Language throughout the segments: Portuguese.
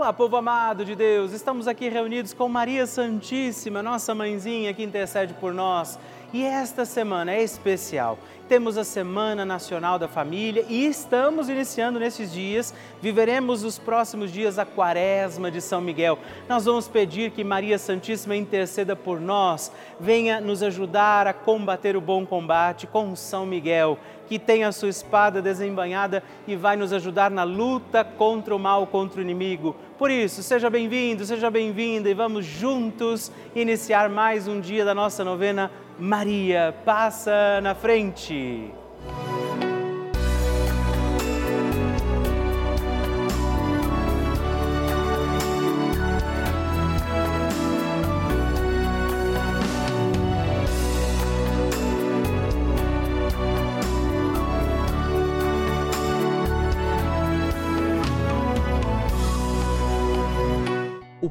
Olá, povo amado de Deus, estamos aqui reunidos com Maria Santíssima, nossa mãezinha que intercede por nós. E esta semana é especial. Temos a Semana Nacional da Família e estamos iniciando nesses dias, viveremos os próximos dias a Quaresma de São Miguel. Nós vamos pedir que Maria Santíssima interceda por nós, venha nos ajudar a combater o bom combate com São Miguel, que tem a sua espada desembanhada e vai nos ajudar na luta contra o mal, contra o inimigo. Por isso, seja bem-vindo, seja bem-vinda e vamos juntos iniciar mais um dia da nossa novena Maria passa na frente.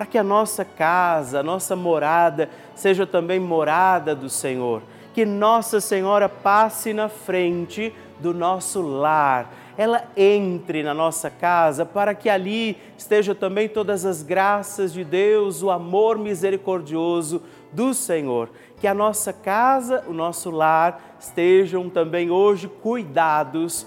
para que a nossa casa, a nossa morada, seja também morada do Senhor. Que Nossa Senhora passe na frente do nosso lar, ela entre na nossa casa para que ali estejam também todas as graças de Deus, o amor misericordioso do Senhor. Que a nossa casa, o nosso lar estejam também hoje cuidados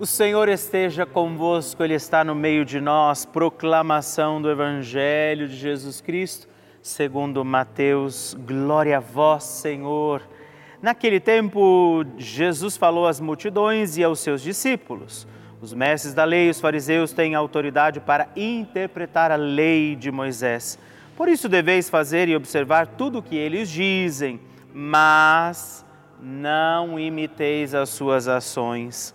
O Senhor esteja convosco, Ele está no meio de nós. Proclamação do Evangelho de Jesus Cristo, segundo Mateus. Glória a vós, Senhor. Naquele tempo, Jesus falou às multidões e aos seus discípulos. Os mestres da lei e os fariseus têm autoridade para interpretar a lei de Moisés. Por isso deveis fazer e observar tudo o que eles dizem, mas não imiteis as suas ações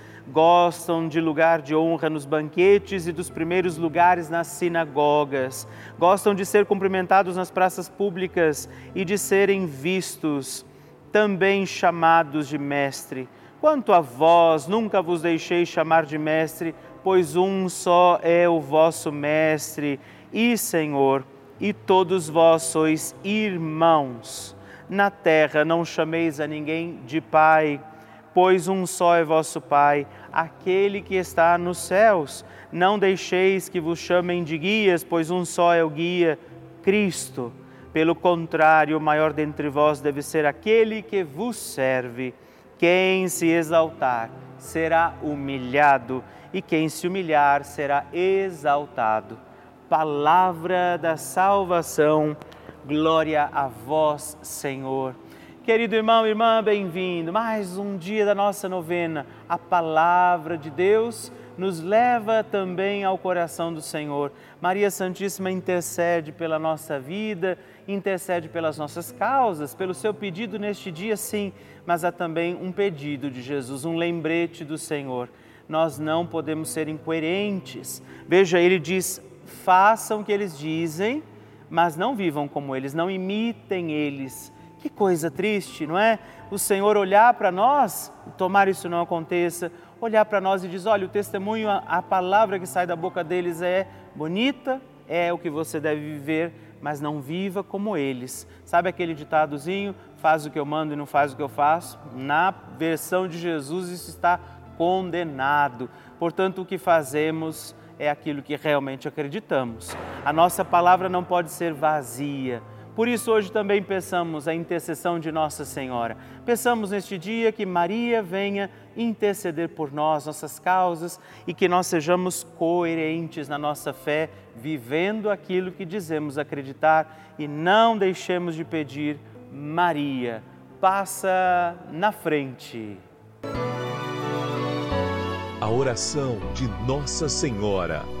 gostam de lugar de honra nos banquetes e dos primeiros lugares nas sinagogas, gostam de ser cumprimentados nas praças públicas e de serem vistos, também chamados de mestre. Quanto a vós, nunca vos deixei chamar de mestre, pois um só é o vosso mestre e Senhor, e todos vós sois irmãos. Na terra não chameis a ninguém de pai, pois um só é vosso Pai, aquele que está nos céus. Não deixeis que vos chamem de guias, pois um só é o guia, Cristo. Pelo contrário, o maior dentre vós deve ser aquele que vos serve. Quem se exaltar será humilhado, e quem se humilhar será exaltado. Palavra da salvação, glória a vós, Senhor. Querido irmão, irmã, bem-vindo. Mais um dia da nossa novena. A palavra de Deus nos leva também ao coração do Senhor. Maria Santíssima intercede pela nossa vida, intercede pelas nossas causas, pelo seu pedido neste dia, sim, mas há também um pedido de Jesus, um lembrete do Senhor. Nós não podemos ser incoerentes. Veja, ele diz: façam o que eles dizem, mas não vivam como eles, não imitem eles. Que coisa triste, não é? O Senhor olhar para nós, tomar isso não aconteça, olhar para nós e diz: olha, o testemunho, a palavra que sai da boca deles é bonita, é o que você deve viver, mas não viva como eles. Sabe aquele ditadozinho? Faz o que eu mando e não faz o que eu faço? Na versão de Jesus, isso está condenado. Portanto, o que fazemos é aquilo que realmente acreditamos. A nossa palavra não pode ser vazia por isso, hoje também peçamos a intercessão de Nossa Senhora. Peçamos neste dia que Maria venha interceder por nós, nossas causas, e que nós sejamos coerentes na nossa fé, vivendo aquilo que dizemos acreditar e não deixemos de pedir, Maria, passa na frente. A oração de Nossa Senhora.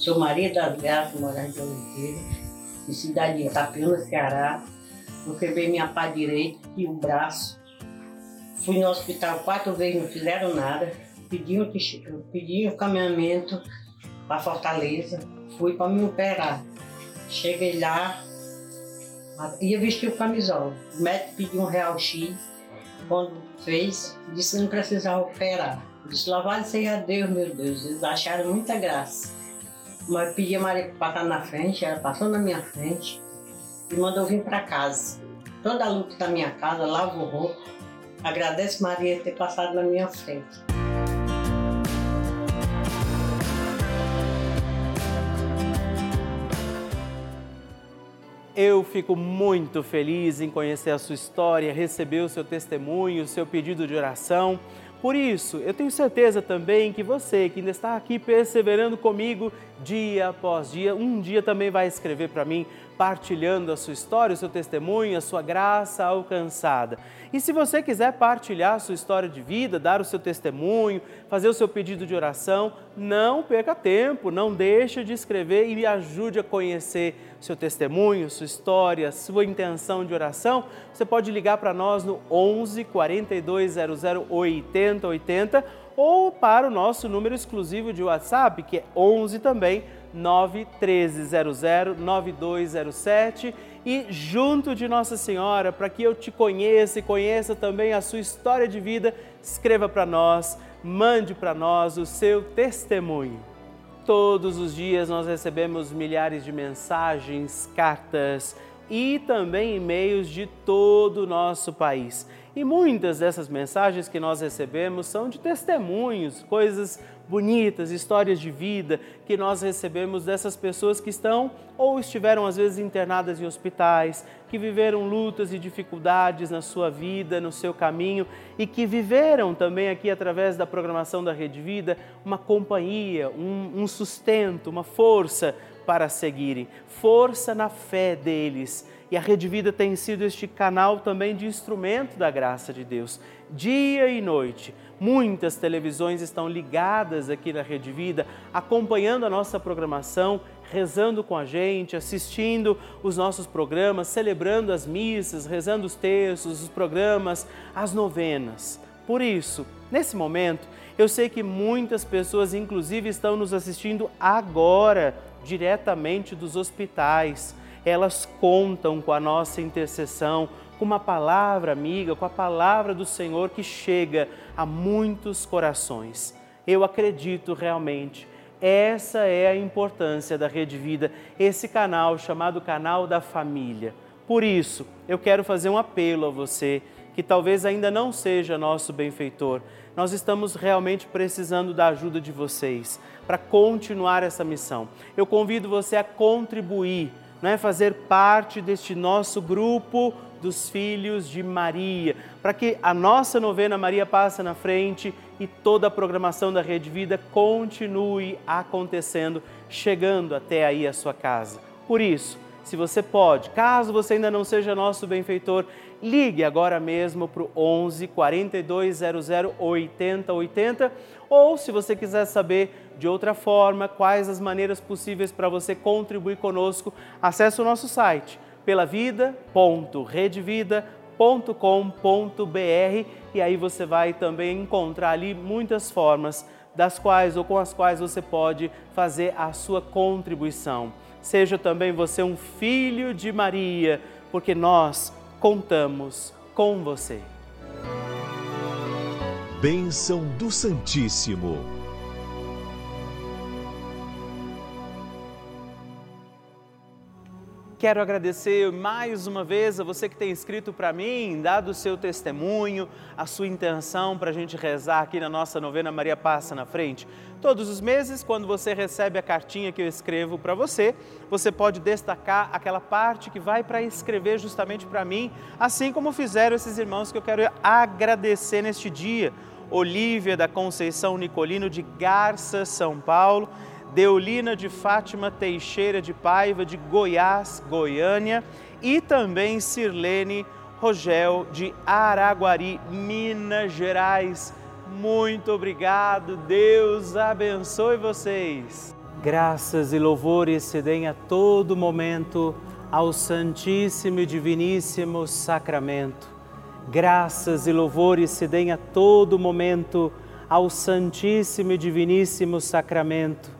Sou Maria das Graças Moraes de Oliveira, de cidade de Itapiúna, Ceará. Eu quebrei minha pá direita e o braço. Fui no hospital quatro vezes, não fizeram nada. Pedi um, um caminhamento para Fortaleza. Fui para me operar. Cheguei lá, ia vestir o camisola. O médico pediu um real X. Quando fez, disse que não precisava operar. Eu disse, louvado seja Deus, meu Deus. Eles acharam muita graça. Mas pedi a Maria passar na frente, ela passou na minha frente e mandou vir para casa. Toda a luta da minha casa, lavo roupa, Agradeço Maria ter passado na minha frente. Eu fico muito feliz em conhecer a sua história, receber o seu testemunho, o seu pedido de oração. Por isso, eu tenho certeza também que você que ainda está aqui perseverando comigo dia após dia, um dia também vai escrever para mim, partilhando a sua história, o seu testemunho, a sua graça alcançada. E se você quiser partilhar a sua história de vida, dar o seu testemunho, fazer o seu pedido de oração, não perca tempo, não deixe de escrever e me ajude a conhecer seu testemunho, sua história, sua intenção de oração. Você pode ligar para nós no 11 4200 8080 ou para o nosso número exclusivo de WhatsApp, que é 11 também 91300 9207 e junto de Nossa Senhora, para que eu te conheça e conheça também a sua história de vida, escreva para nós, mande para nós o seu testemunho. Todos os dias nós recebemos milhares de mensagens, cartas e também e-mails de todo o nosso país. E muitas dessas mensagens que nós recebemos são de testemunhos, coisas bonitas, histórias de vida que nós recebemos dessas pessoas que estão ou estiveram às vezes internadas em hospitais, que viveram lutas e dificuldades na sua vida, no seu caminho e que viveram também aqui através da programação da Rede Vida uma companhia, um, um sustento, uma força para seguirem, força na fé deles e a Rede Vida tem sido este canal também de instrumento da graça de Deus. Dia e noite, muitas televisões estão ligadas aqui na Rede Vida, acompanhando a nossa programação, rezando com a gente, assistindo os nossos programas, celebrando as missas, rezando os textos, os programas, as novenas. Por isso, nesse momento, eu sei que muitas pessoas, inclusive, estão nos assistindo agora, diretamente dos hospitais elas contam com a nossa intercessão, com uma palavra amiga, com a palavra do Senhor que chega a muitos corações. Eu acredito realmente. Essa é a importância da Rede Vida, esse canal chamado Canal da Família. Por isso, eu quero fazer um apelo a você que talvez ainda não seja nosso benfeitor. Nós estamos realmente precisando da ajuda de vocês para continuar essa missão. Eu convido você a contribuir né, fazer parte deste nosso grupo dos filhos de Maria, para que a nossa novena Maria Passa na Frente e toda a programação da Rede Vida continue acontecendo, chegando até aí a sua casa. Por isso, se você pode, caso você ainda não seja nosso benfeitor, ligue agora mesmo para o 11 4200 8080 ou se você quiser saber de outra forma quais as maneiras possíveis para você contribuir conosco, acesse o nosso site pelavida.redevida.com.br e aí você vai também encontrar ali muitas formas das quais ou com as quais você pode fazer a sua contribuição. Seja também você um filho de Maria, porque nós contamos com você. Bênção do Santíssimo. Quero agradecer mais uma vez a você que tem escrito para mim, dado o seu testemunho, a sua intenção para a gente rezar aqui na nossa novena Maria Passa na Frente. Todos os meses, quando você recebe a cartinha que eu escrevo para você, você pode destacar aquela parte que vai para escrever justamente para mim, assim como fizeram esses irmãos que eu quero agradecer neste dia. Olívia da Conceição Nicolino de Garça, São Paulo Deolina de Fátima Teixeira de Paiva, de Goiás, Goiânia, e também Sirlene Rogel, de Araguari, Minas Gerais. Muito obrigado, Deus abençoe vocês. Graças e louvores se deem a todo momento ao Santíssimo e Diviníssimo Sacramento. Graças e louvores se deem a todo momento ao Santíssimo e Diviníssimo Sacramento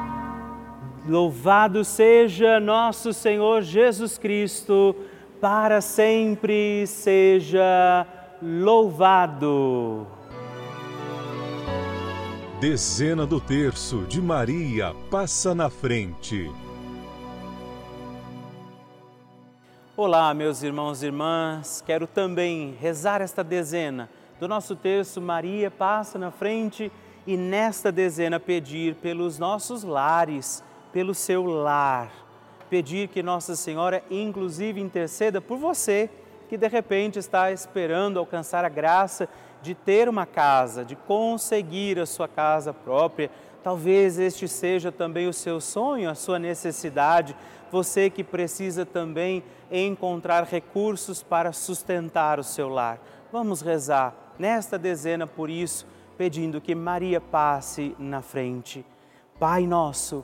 Louvado seja nosso Senhor Jesus Cristo para sempre seja louvado. Dezena do terço de Maria passa na frente. Olá, meus irmãos e irmãs, quero também rezar esta dezena do nosso terço Maria passa na frente e nesta dezena pedir pelos nossos lares, pelo seu lar pedir que Nossa Senhora, inclusive, interceda por você que de repente está esperando alcançar a graça de ter uma casa, de conseguir a sua casa própria. Talvez este seja também o seu sonho, a sua necessidade. Você que precisa também encontrar recursos para sustentar o seu lar. Vamos rezar nesta dezena por isso, pedindo que Maria passe na frente. Pai nosso,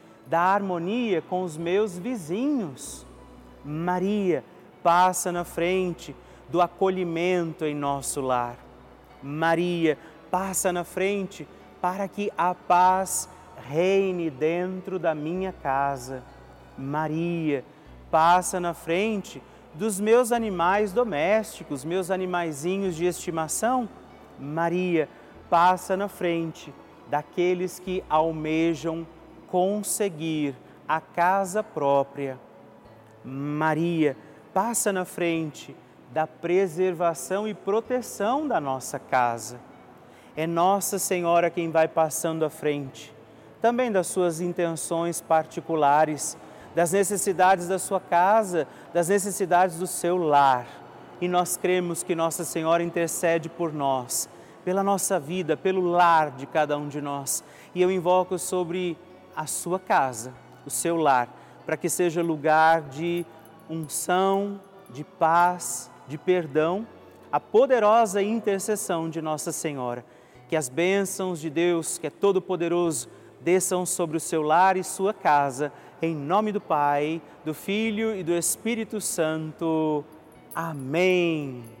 da harmonia com os meus vizinhos. Maria passa na frente do acolhimento em nosso lar. Maria passa na frente para que a paz reine dentro da minha casa. Maria passa na frente dos meus animais domésticos, meus animaizinhos de estimação. Maria passa na frente daqueles que almejam conseguir a casa própria. Maria passa na frente da preservação e proteção da nossa casa. É Nossa Senhora quem vai passando à frente, também das suas intenções particulares, das necessidades da sua casa, das necessidades do seu lar. E nós cremos que Nossa Senhora intercede por nós, pela nossa vida, pelo lar de cada um de nós. E eu invoco sobre a sua casa, o seu lar, para que seja lugar de unção, de paz, de perdão, a poderosa intercessão de Nossa Senhora. Que as bênçãos de Deus, que é todo-poderoso, desçam sobre o seu lar e sua casa, em nome do Pai, do Filho e do Espírito Santo. Amém.